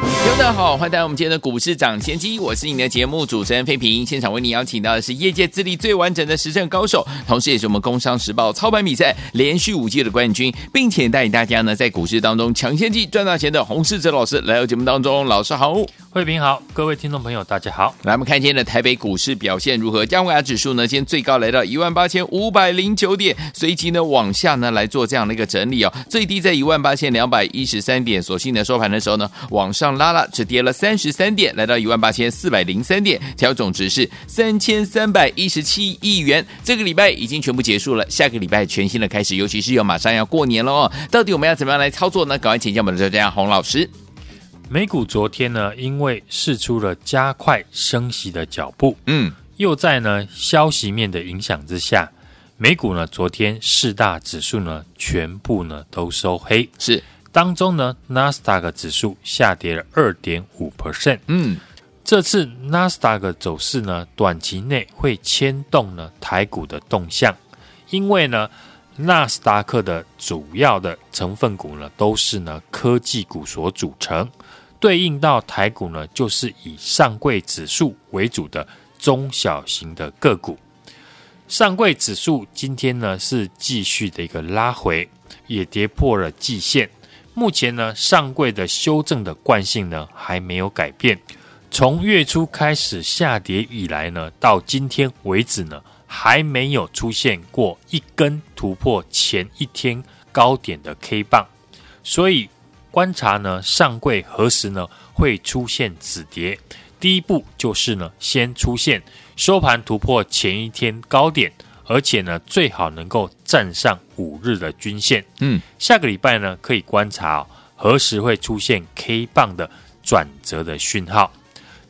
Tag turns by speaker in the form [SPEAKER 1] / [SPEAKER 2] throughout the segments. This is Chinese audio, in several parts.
[SPEAKER 1] 听众大家好，欢迎来到我们今天的股市涨先机，我是你的节目主持人费平。现场为你邀请到的是业界资历最完整的实战高手，同时也是我们工商时报操盘比赛连续五届的冠军，并且带领大家呢在股市当中抢先机赚大钱的洪世哲老师来到节目当中。老师好，
[SPEAKER 2] 费平好，各位听众朋友大家好。
[SPEAKER 1] 来，我们看今天的台北股市表现如何？加权指数呢，今天最高来到一万八千五百零九点，随即呢往下呢来做这样的一个整理哦，最低在一万八千两百一十三点，所幸的收盘的时候呢往上。拉了，只跌了三十三点，来到一万八千四百零三点，调总值是三千三百一十七亿元。这个礼拜已经全部结束了，下个礼拜全新的开始，尤其是要马上要过年了哦。到底我们要怎么样来操作呢？赶快请教我们的专家洪老师。
[SPEAKER 2] 美股昨天呢，因为试出了加快升息的脚步，嗯，又在呢消息面的影响之下，美股呢昨天四大指数呢全部呢都收黑，
[SPEAKER 1] 是。
[SPEAKER 2] 当中呢，纳斯达克指数下跌了二点五 percent。嗯，这次纳斯达克走势呢，短期内会牵动呢台股的动向，因为呢，纳斯达克的主要的成分股呢，都是呢科技股所组成，对应到台股呢，就是以上柜指数为主的中小型的个股。上柜指数今天呢是继续的一个拉回，也跌破了季线。目前呢，上柜的修正的惯性呢还没有改变。从月初开始下跌以来呢，到今天为止呢，还没有出现过一根突破前一天高点的 K 棒。所以观察呢，上柜何时呢会出现止跌？第一步就是呢，先出现收盘突破前一天高点。而且呢，最好能够站上五日的均线。嗯，下个礼拜呢，可以观察、哦、何时会出现 K 棒的转折的讯号。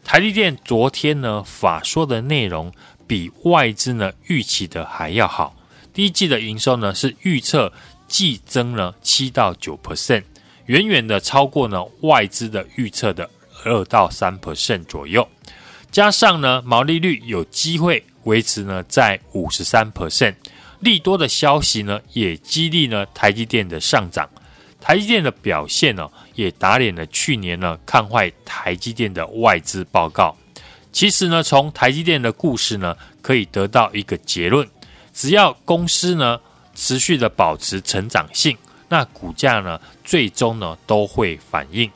[SPEAKER 2] 台积电昨天呢，法说的内容比外资呢预期的还要好。第一季的营收呢是预测季增了七到九 percent，远远的超过呢外资的预测的二到三 percent 左右。加上呢，毛利率有机会。维持呢在五十三 percent，利多的消息呢也激励呢台积电的上涨，台积电的表现呢也打脸了去年呢看坏台积电的外资报告。其实呢从台积电的故事呢可以得到一个结论，只要公司呢持续的保持成长性，那股价呢最终呢都会反映。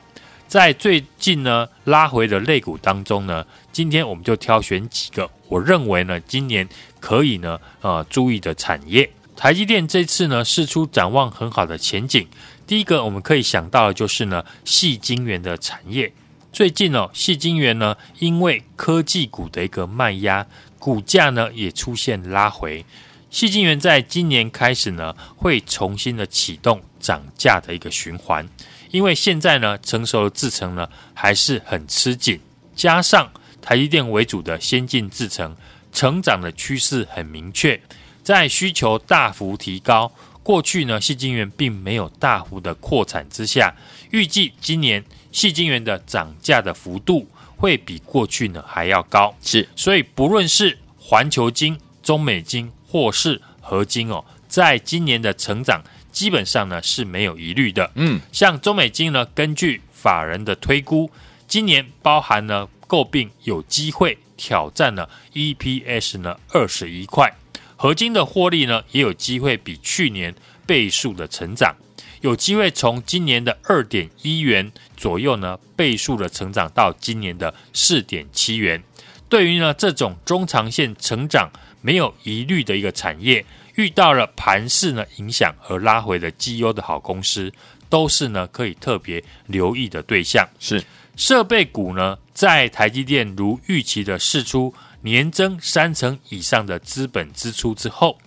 [SPEAKER 2] 在最近呢拉回的类股当中呢，今天我们就挑选几个。我认为呢，今年可以呢，呃，注意的产业，台积电这次呢，释出展望很好的前景。第一个我们可以想到的就是呢，矽晶圆的产业。最近哦，矽晶圆呢，因为科技股的一个卖压，股价呢也出现拉回。矽晶圆在今年开始呢，会重新的启动涨价的一个循环，因为现在呢，成熟的制程呢还是很吃紧，加上。台积电为主的先进制程成长的趋势很明确，在需求大幅提高，过去呢，细晶圆并没有大幅的扩产之下，预计今年细晶圆的涨价的幅度会比过去呢还要高。
[SPEAKER 1] 是，
[SPEAKER 2] 所以不论是环球晶、中美晶或是合金哦，在今年的成长基本上呢是没有疑虑的。嗯，像中美金呢，根据法人的推估，今年包含呢。诟病有机会挑战了 EPS 呢二十一块，合金的获利呢也有机会比去年倍数的成长，有机会从今年的二点一元左右呢倍数的成长到今年的四点七元。对于呢这种中长线成长没有疑虑的一个产业，遇到了盘势呢影响而拉回的绩优的好公司，都是呢可以特别留意的对象。
[SPEAKER 1] 是。
[SPEAKER 2] 设备股呢，在台积电如预期的释出年增三成以上的资本支出之后，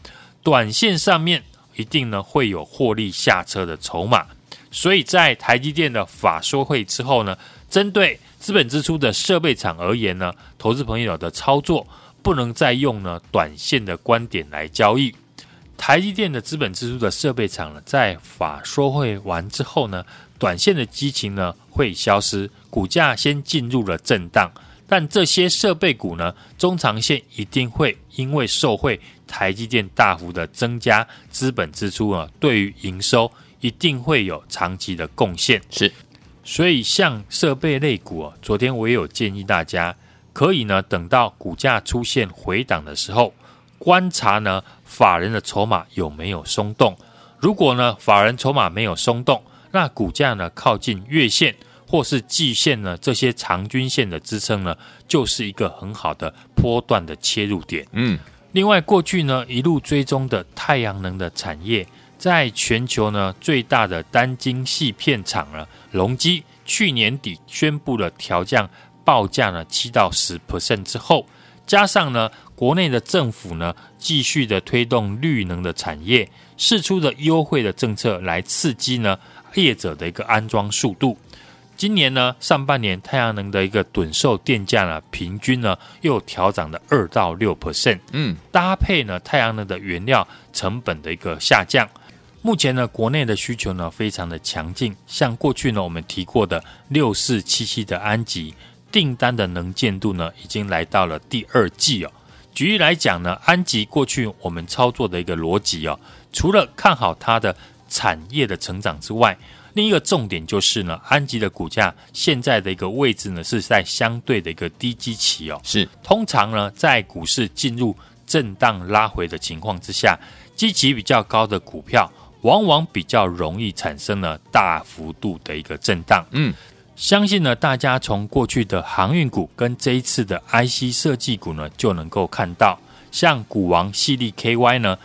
[SPEAKER 2] 短线上面一定呢会有获利下车的筹码，所以在台积电的法说会之后呢，针对资本支出的设备厂而言呢，投资朋友的操作不能再用呢短线的观点来交易。台积电的资本支出的设备厂呢，在法说会完之后呢，短线的激情呢会消失，股价先进入了震荡。但这些设备股呢，中长线一定会因为受惠台积电大幅的增加资本支出啊，对于营收一定会有长期的贡献。
[SPEAKER 1] 是，
[SPEAKER 2] 所以像设备类股啊，昨天我也有建议大家，可以呢等到股价出现回档的时候，观察呢法人的筹码有没有松动。如果呢法人筹码没有松动，那股价呢靠近月线。或是季线呢，这些长均线的支撑呢，就是一个很好的波段的切入点。嗯，另外过去呢一路追踪的太阳能的产业，在全球呢最大的单晶矽片厂呢，隆基去年底宣布了调降报价呢七到十 percent 之后，加上呢国内的政府呢继续的推动绿能的产业，释出的优惠的政策来刺激呢业者的一个安装速度。今年呢，上半年太阳能的一个趸售电价呢，平均呢又调涨了二到六 percent。嗯，搭配呢太阳能的原料成本的一个下降，目前呢国内的需求呢非常的强劲。像过去呢我们提过的六四七七的安吉订单的能见度呢已经来到了第二季哦。举例来讲呢，安吉过去我们操作的一个逻辑哦，除了看好它的产业的成长之外，另一个重点就是呢，安吉的股价现在的一个位置呢，是在相对的一个低基期哦。
[SPEAKER 1] 是，
[SPEAKER 2] 通常呢，在股市进入震荡拉回的情况之下，基期比较高的股票，往往比较容易产生了大幅度的一个震荡。嗯，相信呢，大家从过去的航运股跟这一次的 IC 设计股呢，就能够看到，像股王系列 KY 呢，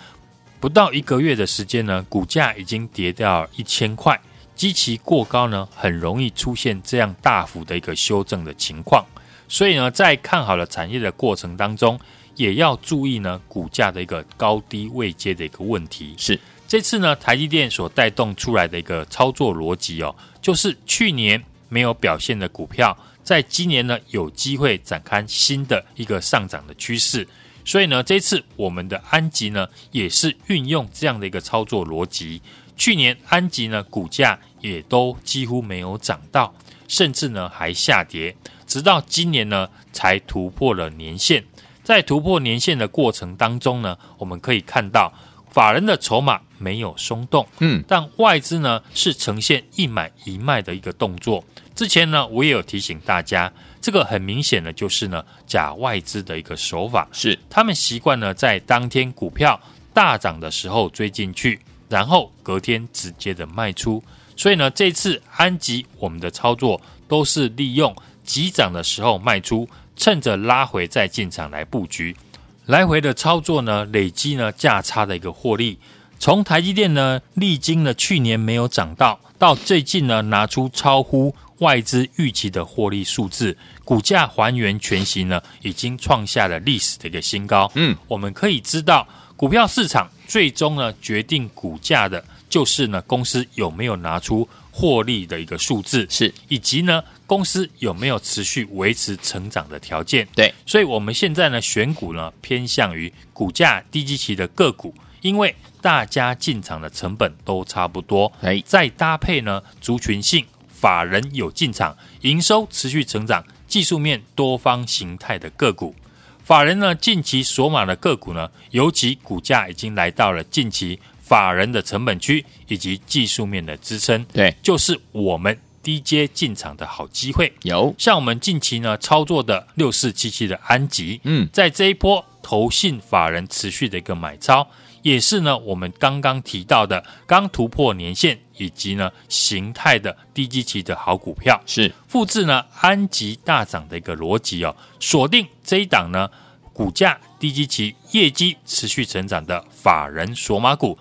[SPEAKER 2] 不到一个月的时间呢，股价已经跌掉一千块。基期过高呢，很容易出现这样大幅的一个修正的情况。所以呢，在看好了产业的过程当中，也要注意呢股价的一个高低位阶的一个问题。
[SPEAKER 1] 是
[SPEAKER 2] 这次呢，台积电所带动出来的一个操作逻辑哦，就是去年没有表现的股票，在今年呢有机会展开新的一个上涨的趋势。所以呢，这次我们的安吉呢，也是运用这样的一个操作逻辑。去年安吉呢股价也都几乎没有涨到，甚至呢还下跌，直到今年呢才突破了年线。在突破年线的过程当中呢，我们可以看到法人的筹码没有松动，嗯，但外资呢是呈现一买一卖的一个动作。之前呢我也有提醒大家，这个很明显的就是呢假外资的一个手法，
[SPEAKER 1] 是
[SPEAKER 2] 他们习惯呢在当天股票大涨的时候追进去。然后隔天直接的卖出，所以呢，这次安吉我们的操作都是利用急涨的时候卖出，趁着拉回再进场来布局，来回的操作呢，累积呢价差的一个获利。从台积电呢，历经了去年没有涨到，到最近呢拿出超乎外资预期的获利数字，股价还原全息呢，已经创下了历史的一个新高。嗯，我们可以知道。股票市场最终呢，决定股价的，就是呢公司有没有拿出获利的一个数字，
[SPEAKER 1] 是
[SPEAKER 2] 以及呢公司有没有持续维持成长的条件。
[SPEAKER 1] 对，
[SPEAKER 2] 所以我们现在呢选股呢偏向于股价低基期的个股，因为大家进场的成本都差不多，
[SPEAKER 1] 哎，
[SPEAKER 2] 再搭配呢族群性法人有进场，营收持续成长，技术面多方形态的个股。法人呢，近期锁码的个股呢，尤其股价已经来到了近期法人的成本区以及技术面的支撑，
[SPEAKER 1] 对，
[SPEAKER 2] 就是我们低阶进场的好机会。
[SPEAKER 1] 有
[SPEAKER 2] 像我们近期呢操作的六四七七的安吉，嗯，在这一波投信法人持续的一个买超，也是呢我们刚刚提到的刚突破年线。以及呢，形态的低基期的好股票
[SPEAKER 1] 是
[SPEAKER 2] 复制呢安吉大涨的一个逻辑哦，锁定这一档呢股价低基期、业绩持续成长的法人索马股。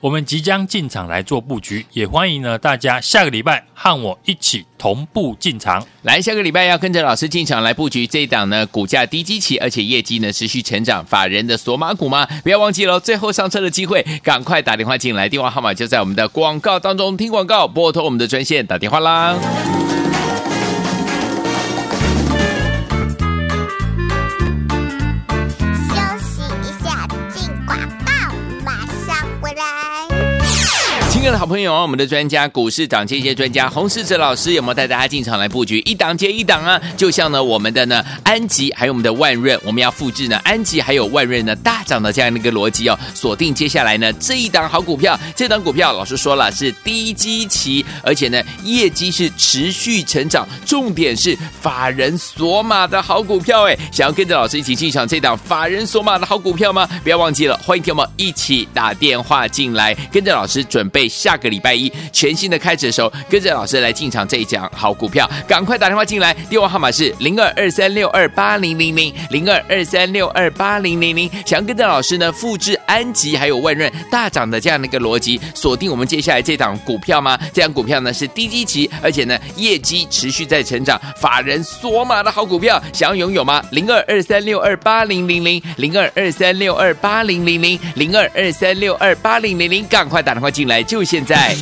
[SPEAKER 2] 我们即将进场来做布局，也欢迎呢大家下个礼拜和我一起同步进场。
[SPEAKER 1] 来，下个礼拜要跟着老师进场来布局这一档呢，股价低基期，而且业绩呢持续成长，法人的索马股吗？不要忘记了，最后上车的机会，赶快打电话进来，电话号码就在我们的广告当中。听广告，拨通我们的专线打电话啦。亲爱的好朋友，我们的专家股市涨这些专家洪世哲老师有没有带大家进场来布局一档接一档啊？就像呢我们的呢安吉还有我们的万润，我们要复制呢安吉还有万润呢大涨的这样的一个逻辑哦，锁定接下来呢这一档好股票，这档股票老师说了是低基期，而且呢业绩是持续成长，重点是法人索马的好股票哎，想要跟着老师一起进场这档法人索马的好股票吗？不要忘记了，欢迎听我们一起打电话进来，跟着老师准备。下个礼拜一全新的开始的时候，跟着老师来进场这一讲好股票，赶快打电话进来，电话号码是零二二三六二八零零零零二二三六二八零零零。想要跟着老师呢复制安吉还有万润大涨的这样的一个逻辑，锁定我们接下来这档股票吗？这档股票呢是低基期，而且呢业绩持续在成长，法人索马的好股票，想要拥有吗？零二二三六二八零零零零二二三六二八零零零零二二三六二八零零零，赶快打电话进来。就现在。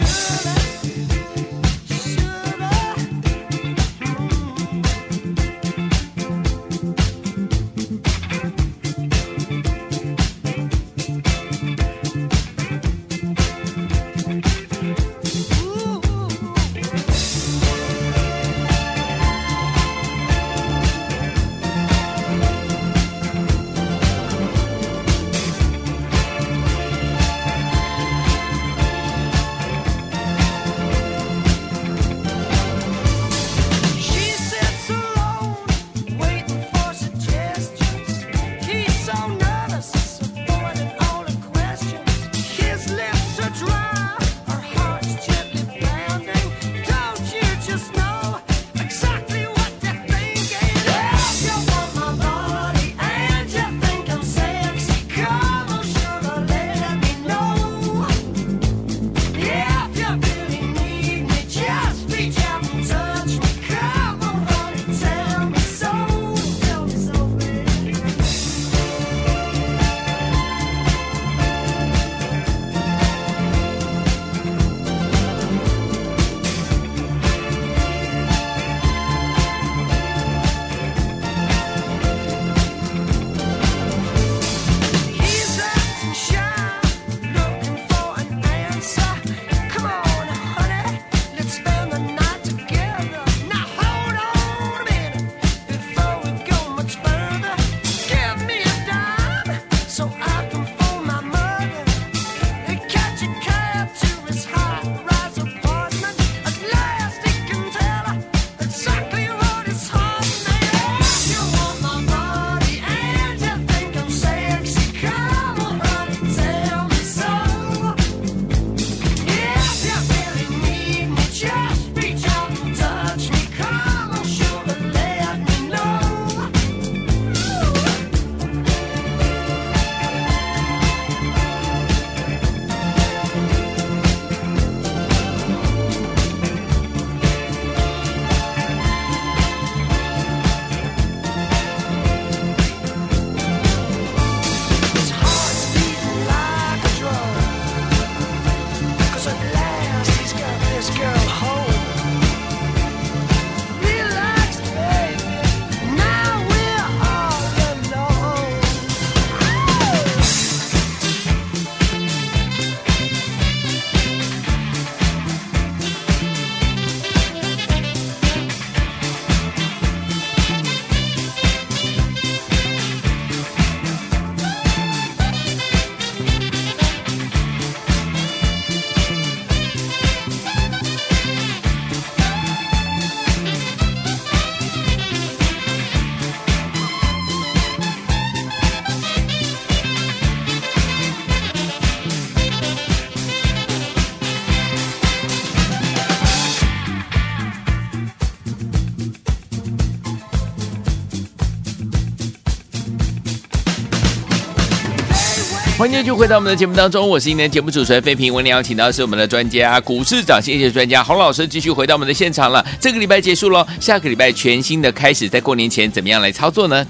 [SPEAKER 1] 欢迎继续回到我们的节目当中，我是今天的节目主持人费平。我们邀请到的是我们的专家股市涨先机专家洪老师，继续回到我们的现场了。这个礼拜结束了，下个礼拜全新的开始，在过年前怎么样来操作呢？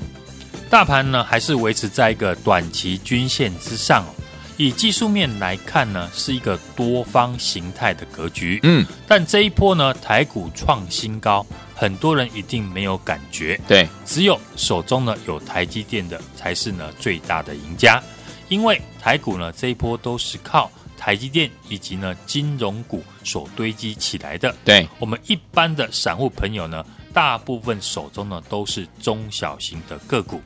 [SPEAKER 2] 大盘呢还是维持在一个短期均线之上，以技术面来看呢，是一个多方形态的格局。嗯，但这一波呢，台股创新高，很多人一定没有感觉。
[SPEAKER 1] 对，
[SPEAKER 2] 只有手中呢有台积电的才是呢最大的赢家。因为台股呢这一波都是靠台积电以及呢金融股所堆积起来的。
[SPEAKER 1] 对，
[SPEAKER 2] 我们一般的散户朋友呢，大部分手中呢都是中小型的个股。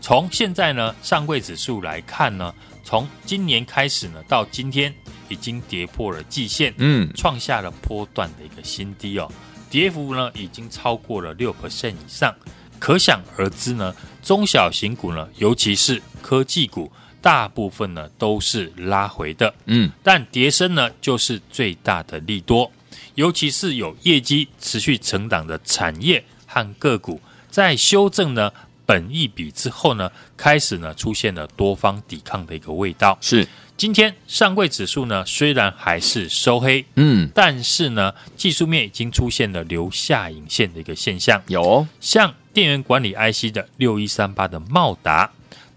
[SPEAKER 2] 从现在呢上柜指数来看呢，从今年开始呢到今天已经跌破了季线，嗯，创下了波段的一个新低哦，跌幅呢已经超过了六 percent 以上。可想而知呢，中小型股呢，尤其是科技股，大部分呢都是拉回的，嗯，但跌升呢就是最大的利多，尤其是有业绩持续成长的产业和个股，在修正呢本一比之后呢，开始呢出现了多方抵抗的一个味道。
[SPEAKER 1] 是，
[SPEAKER 2] 今天上柜指数呢虽然还是收黑，嗯，但是呢技术面已经出现了留下影线的一个现象，
[SPEAKER 1] 有。
[SPEAKER 2] 哦像。电源管理 IC 的六一三八的茂达，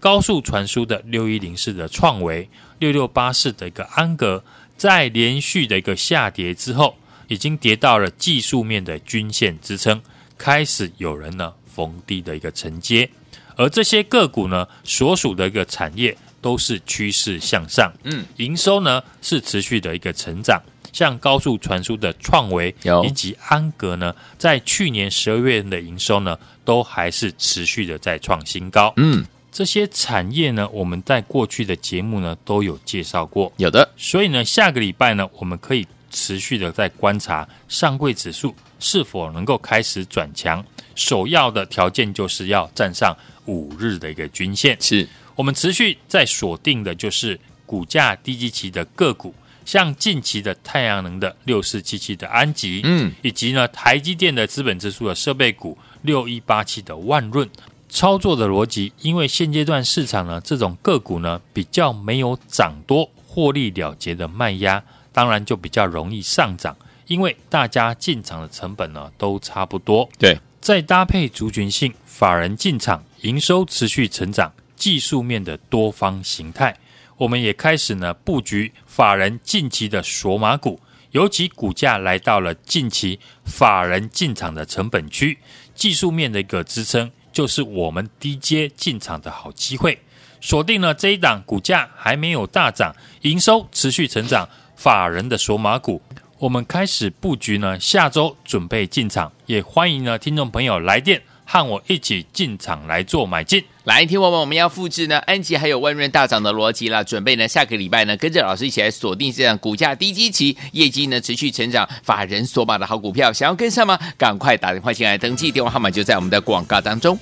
[SPEAKER 2] 高速传输的六一零四的创维，六六八四的一个安格，在连续的一个下跌之后，已经跌到了技术面的均线支撑，开始有人呢逢低的一个承接，而这些个股呢所属的一个产业都是趋势向上，嗯，营收呢是持续的一个成长。像高速传输的创维以及安格呢，在去年十二月的营收呢，都还是持续的在创新高。嗯，这些产业呢，我们在过去的节目呢都有介绍过。
[SPEAKER 1] 有的，
[SPEAKER 2] 所以呢，下个礼拜呢，我们可以持续的在观察上柜指数是否能够开始转强。首要的条件就是要站上五日的一个均线。
[SPEAKER 1] 是
[SPEAKER 2] 我们持续在锁定的就是股价低基期的个股。像近期的太阳能的六四七七的安吉，嗯，以及呢台积电的资本支出的设备股六一八七的万润，操作的逻辑，因为现阶段市场呢这种个股呢比较没有涨多获利了结的卖压，当然就比较容易上涨，因为大家进场的成本呢都差不多。
[SPEAKER 1] 对，
[SPEAKER 2] 再搭配族群性法人进场，营收持续成长，技术面的多方形态。我们也开始呢布局法人近期的索马股，尤其股价来到了近期法人进场的成本区，技术面的一个支撑，就是我们低阶进场的好机会。锁定了这一档股价还没有大涨，营收持续成长，法人的索马股，我们开始布局呢，下周准备进场，也欢迎呢听众朋友来电。和我一起进场来做买进，
[SPEAKER 1] 来听我们我们要复制呢安吉还有万润大涨的逻辑了，准备呢下个礼拜呢跟着老师一起来锁定这样股价低基期、业绩呢持续成长、法人锁码的好股票，想要跟上吗？赶快打电话进来登记，电话号码就在我们的广告当中。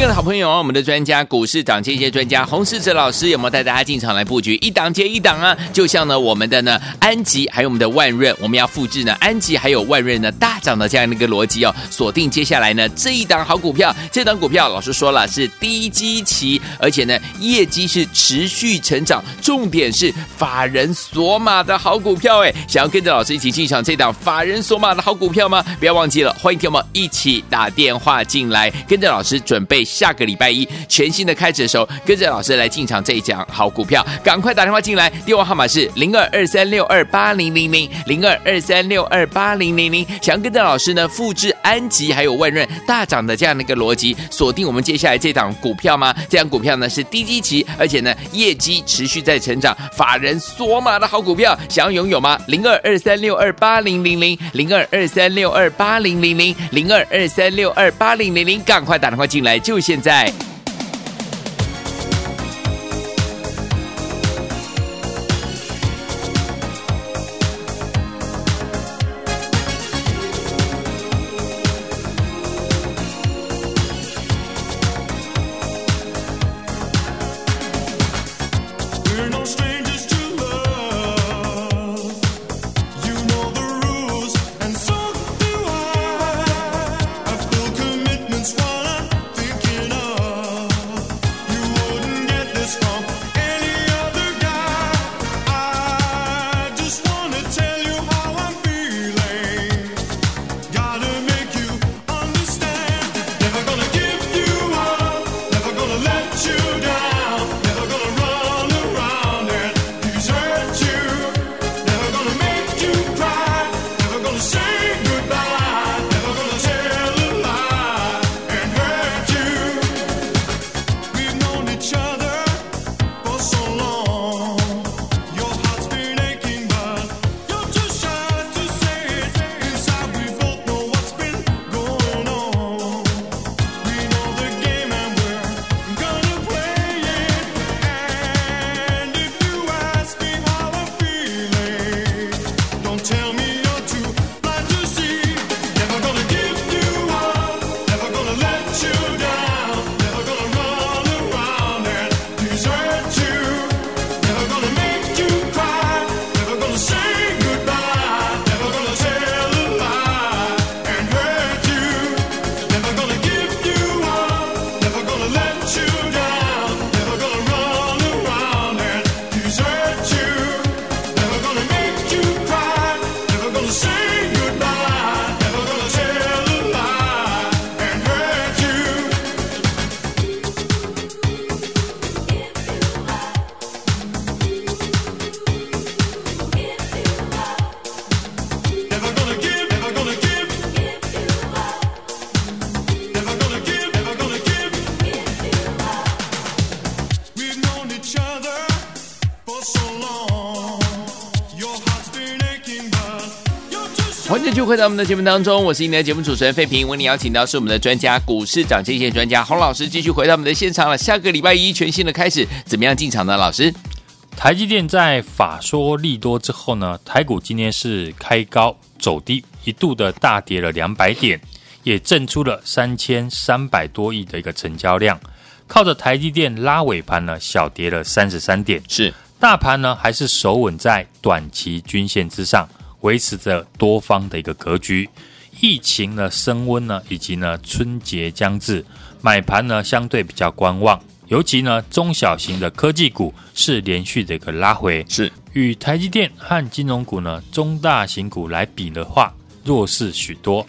[SPEAKER 1] 各位好朋友啊，我们的专家股市涨跌些专家洪世哲老师有没有带大家进场来布局一档接一档啊？就像呢我们的呢安吉还有我们的万润，我们要复制呢安吉还有万润呢大涨的这样的一个逻辑哦，锁定接下来呢这一档好股票，这档股票老师说了是低基期，而且呢业绩是持续成长，重点是法人索马的好股票哎，想要跟着老师一起进场这档法人索马的好股票吗？不要忘记了，欢迎听我们一起打电话进来，跟着老师准备。下个礼拜一全新的开始的时候，跟着老师来进场这一讲好股票，赶快打电话进来，电话号码是零二二三六二八零零零零二二三六二八零零零。想要跟着老师呢复制安吉还有万润大涨的这样的一个逻辑，锁定我们接下来这档股票吗？这档股票呢是低基期，而且呢业绩持续在成长，法人索码的好股票，想要拥有吗？零二二三六二八零零零零二二三六二八零零零零二二三六二八零零零，赶快打电话进来就。现在。回到我们的节目当中，我是今天的节目主持人费平。为你邀请到是我们的专家，股市涨跌线专家洪老师，继续回到我们的现场了。下个礼拜一全新的开始，怎么样进场呢？老师，
[SPEAKER 2] 台积电在法说利多之后呢，台股今天是开高走低，一度的大跌了两百点，也震出了三千三百多亿的一个成交量。靠着台积电拉尾盘呢，小跌了三十三点，
[SPEAKER 1] 是
[SPEAKER 2] 大盘呢还是守稳在短期均线之上。维持着多方的一个格局，疫情呢升温呢，以及呢春节将至，买盘呢相对比较观望，尤其呢中小型的科技股是连续的一个拉回，
[SPEAKER 1] 是。
[SPEAKER 2] 与台积电和金融股呢中大型股来比的话，弱势许多。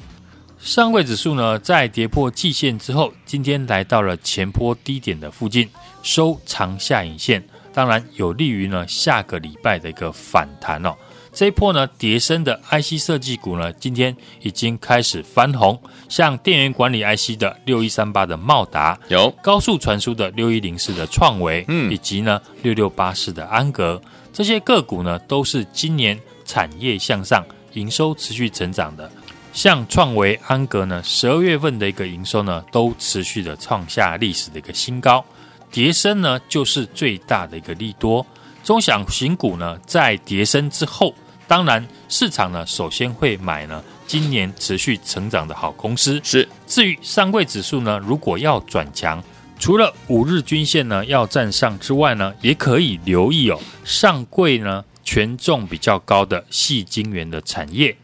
[SPEAKER 2] 上柜指数呢在跌破季线之后，今天来到了前波低点的附近，收长下影线，当然有利于呢下个礼拜的一个反弹哦。这一波呢，跌升的 IC 设计股呢，今天已经开始翻红，像电源管理 IC 的六一三八的茂达，
[SPEAKER 1] 有
[SPEAKER 2] 高速传输的六一零四的创维，嗯，以及呢六六八四的安格，这些个股呢，都是今年产业向上，营收持续成长的。像创维、安格呢，十二月份的一个营收呢，都持续的创下历史的一个新高，叠升呢，就是最大的一个利多。中小型股呢，在跌升之后，当然市场呢，首先会买呢，今年持续成长的好公司。
[SPEAKER 1] 是，
[SPEAKER 2] 至于上柜指数呢，如果要转强，除了五日均线呢要站上之外呢，也可以留意哦，上柜呢权重比较高的细晶圆的产业，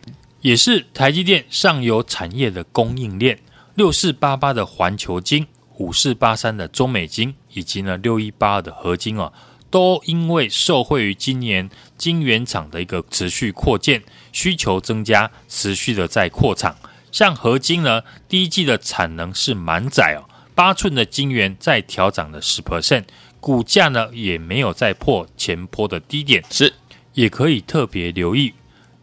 [SPEAKER 2] 也是台积电上游产业的供应链，六四八八的环球金，五四八三的中美金，以及呢六一八二的合金哦。都因为受惠于今年晶圆厂的一个持续扩建，需求增加，持续的在扩厂。像合金呢，第一季的产能是满载哦，八寸的晶圆在调涨了十 percent，股价呢也没有再破前波的低点，
[SPEAKER 1] 是
[SPEAKER 2] 也可以特别留意。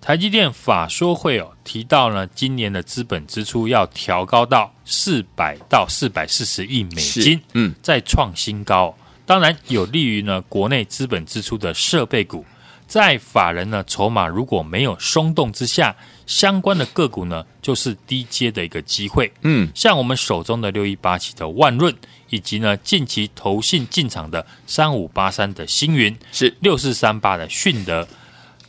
[SPEAKER 2] 台积电法说会哦提到呢，今年的资本支出要调高到四百到四百四十亿美金，嗯，再创新高。当然有利于呢国内资本支出的设备股，在法人呢筹码如果没有松动之下，相关的个股呢就是低阶的一个机会。嗯，像我们手中的六一八七的万润，以及呢近期投信进场的三五八三的星云，是六四三八的迅德，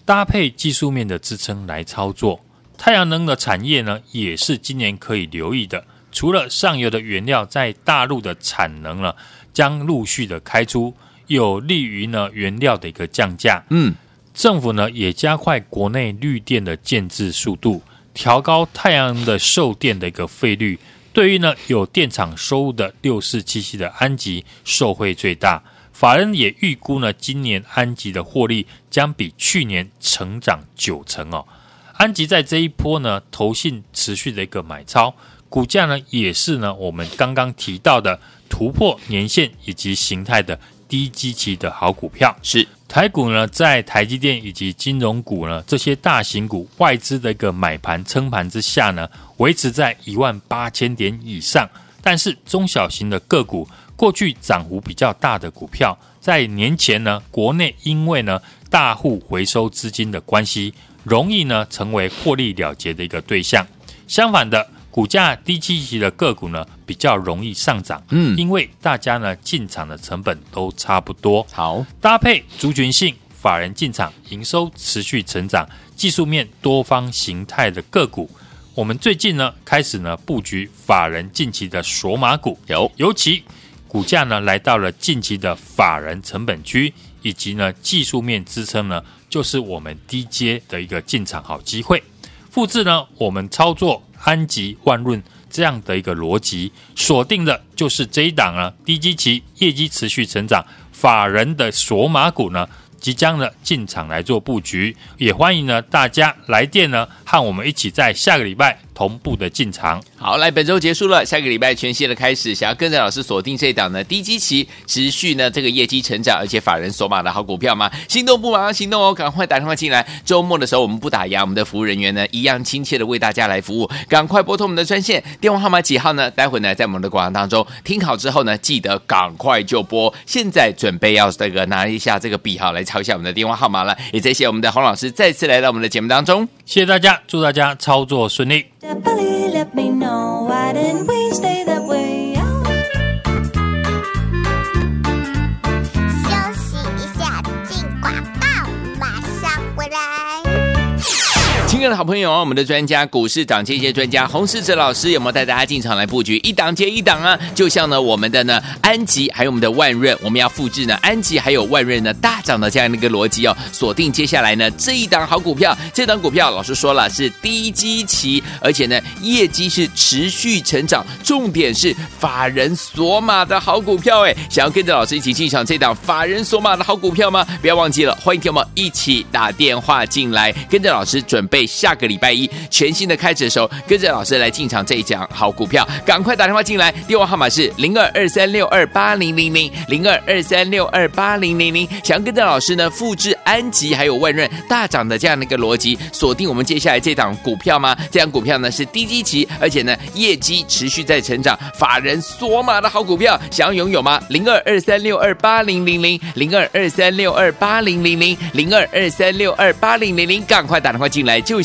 [SPEAKER 2] 搭配技术面的支撑来操作。太阳能的产业呢也是今年可以留意的，除了上游的原料在大陆的产能了。将陆续的开出，有利于呢原料的一个降价。嗯，政府呢也加快国内绿电的建置速度，调高太阳能的售电的一个费率。对于呢有电厂收入的六四七七的安吉受惠最大。法人也预估呢今年安吉的获利将比去年成长九成哦。安吉在这一波呢投信持续的一个买超，股价呢也是呢我们刚刚提到的。突破年线以及形态的低基期的好股票，是台股呢，在台积电以及金融股呢这些大型股外资的一个买盘撑盘之下呢，维持在一万八千点以上。但是中小型的个股，过去涨幅比较大的股票，在年前呢，国内因为呢大户回收资金的关系，容易呢成为获利了结的一个对象。相反的。股价低基期的个股呢，比较容易上涨，嗯，因为大家呢进场的成本都差不多。
[SPEAKER 1] 好，
[SPEAKER 2] 搭配族群性法人进场，营收持续成长，技术面多方形态的个股，我们最近呢开始呢布局法人近期的索马股，有，尤其股价呢来到了近期的法人成本区，以及呢技术面支撑呢，就是我们低阶的一个进场好机会。复制呢，我们操作。安吉、万润这样的一个逻辑，锁定的就是这一档呢，低基期、业绩持续成长、法人的索马股呢，即将呢进场来做布局，也欢迎呢大家来电呢，和我们一起在下个礼拜同步的进场。
[SPEAKER 1] 好，来，本周结束了，下个礼拜全新的开始，想要跟着老师锁定这一档呢低基期持续呢这个业绩成长，而且法人锁码的好股票吗？心动不马上行动哦，赶快打电话进来。周末的时候我们不打烊，我们的服务人员呢一样亲切的为大家来服务，赶快拨通我们的专线，电话号码几号呢？待会呢在我们的广告当中听好之后呢，记得赶快就拨。现在准备要这个拿一下这个笔号来抄一下我们的电话号码了。也谢谢我们的洪老师再次来到我们的节目当中，
[SPEAKER 2] 谢谢大家，祝大家操作顺利。
[SPEAKER 1] Definitely let me know. Why didn't we stay that way? 爱的好朋友，我们的专家股市涨这些专家洪世哲老师有没有带大家进场来布局？一档接一档啊！就像呢我们的呢安吉还有我们的万润，我们要复制呢安吉还有万润呢大涨的这样的一个逻辑哦，锁定接下来呢这一档好股票，这档股票老师说了是低基期，而且呢业绩是持续成长，重点是法人索马的好股票哎，想要跟着老师一起进场这档法人索马的好股票吗？不要忘记了，欢迎听我们一起打电话进来，跟着老师准备。下个礼拜一全新的开始的时候，跟着老师来进场这一讲好股票，赶快打电话进来，电话号码是零二二三六二八零零零零二二三六二八零零零。想要跟着老师呢复制安吉还有万润大涨的这样的一个逻辑，锁定我们接下来这档股票吗？这档股票呢是低基期，而且呢业绩持续在成长，法人索马的好股票，想要拥有吗？零二二三六二八零零零零二二三六二八零零零零二二三六二八零零零，赶快打电话进来就。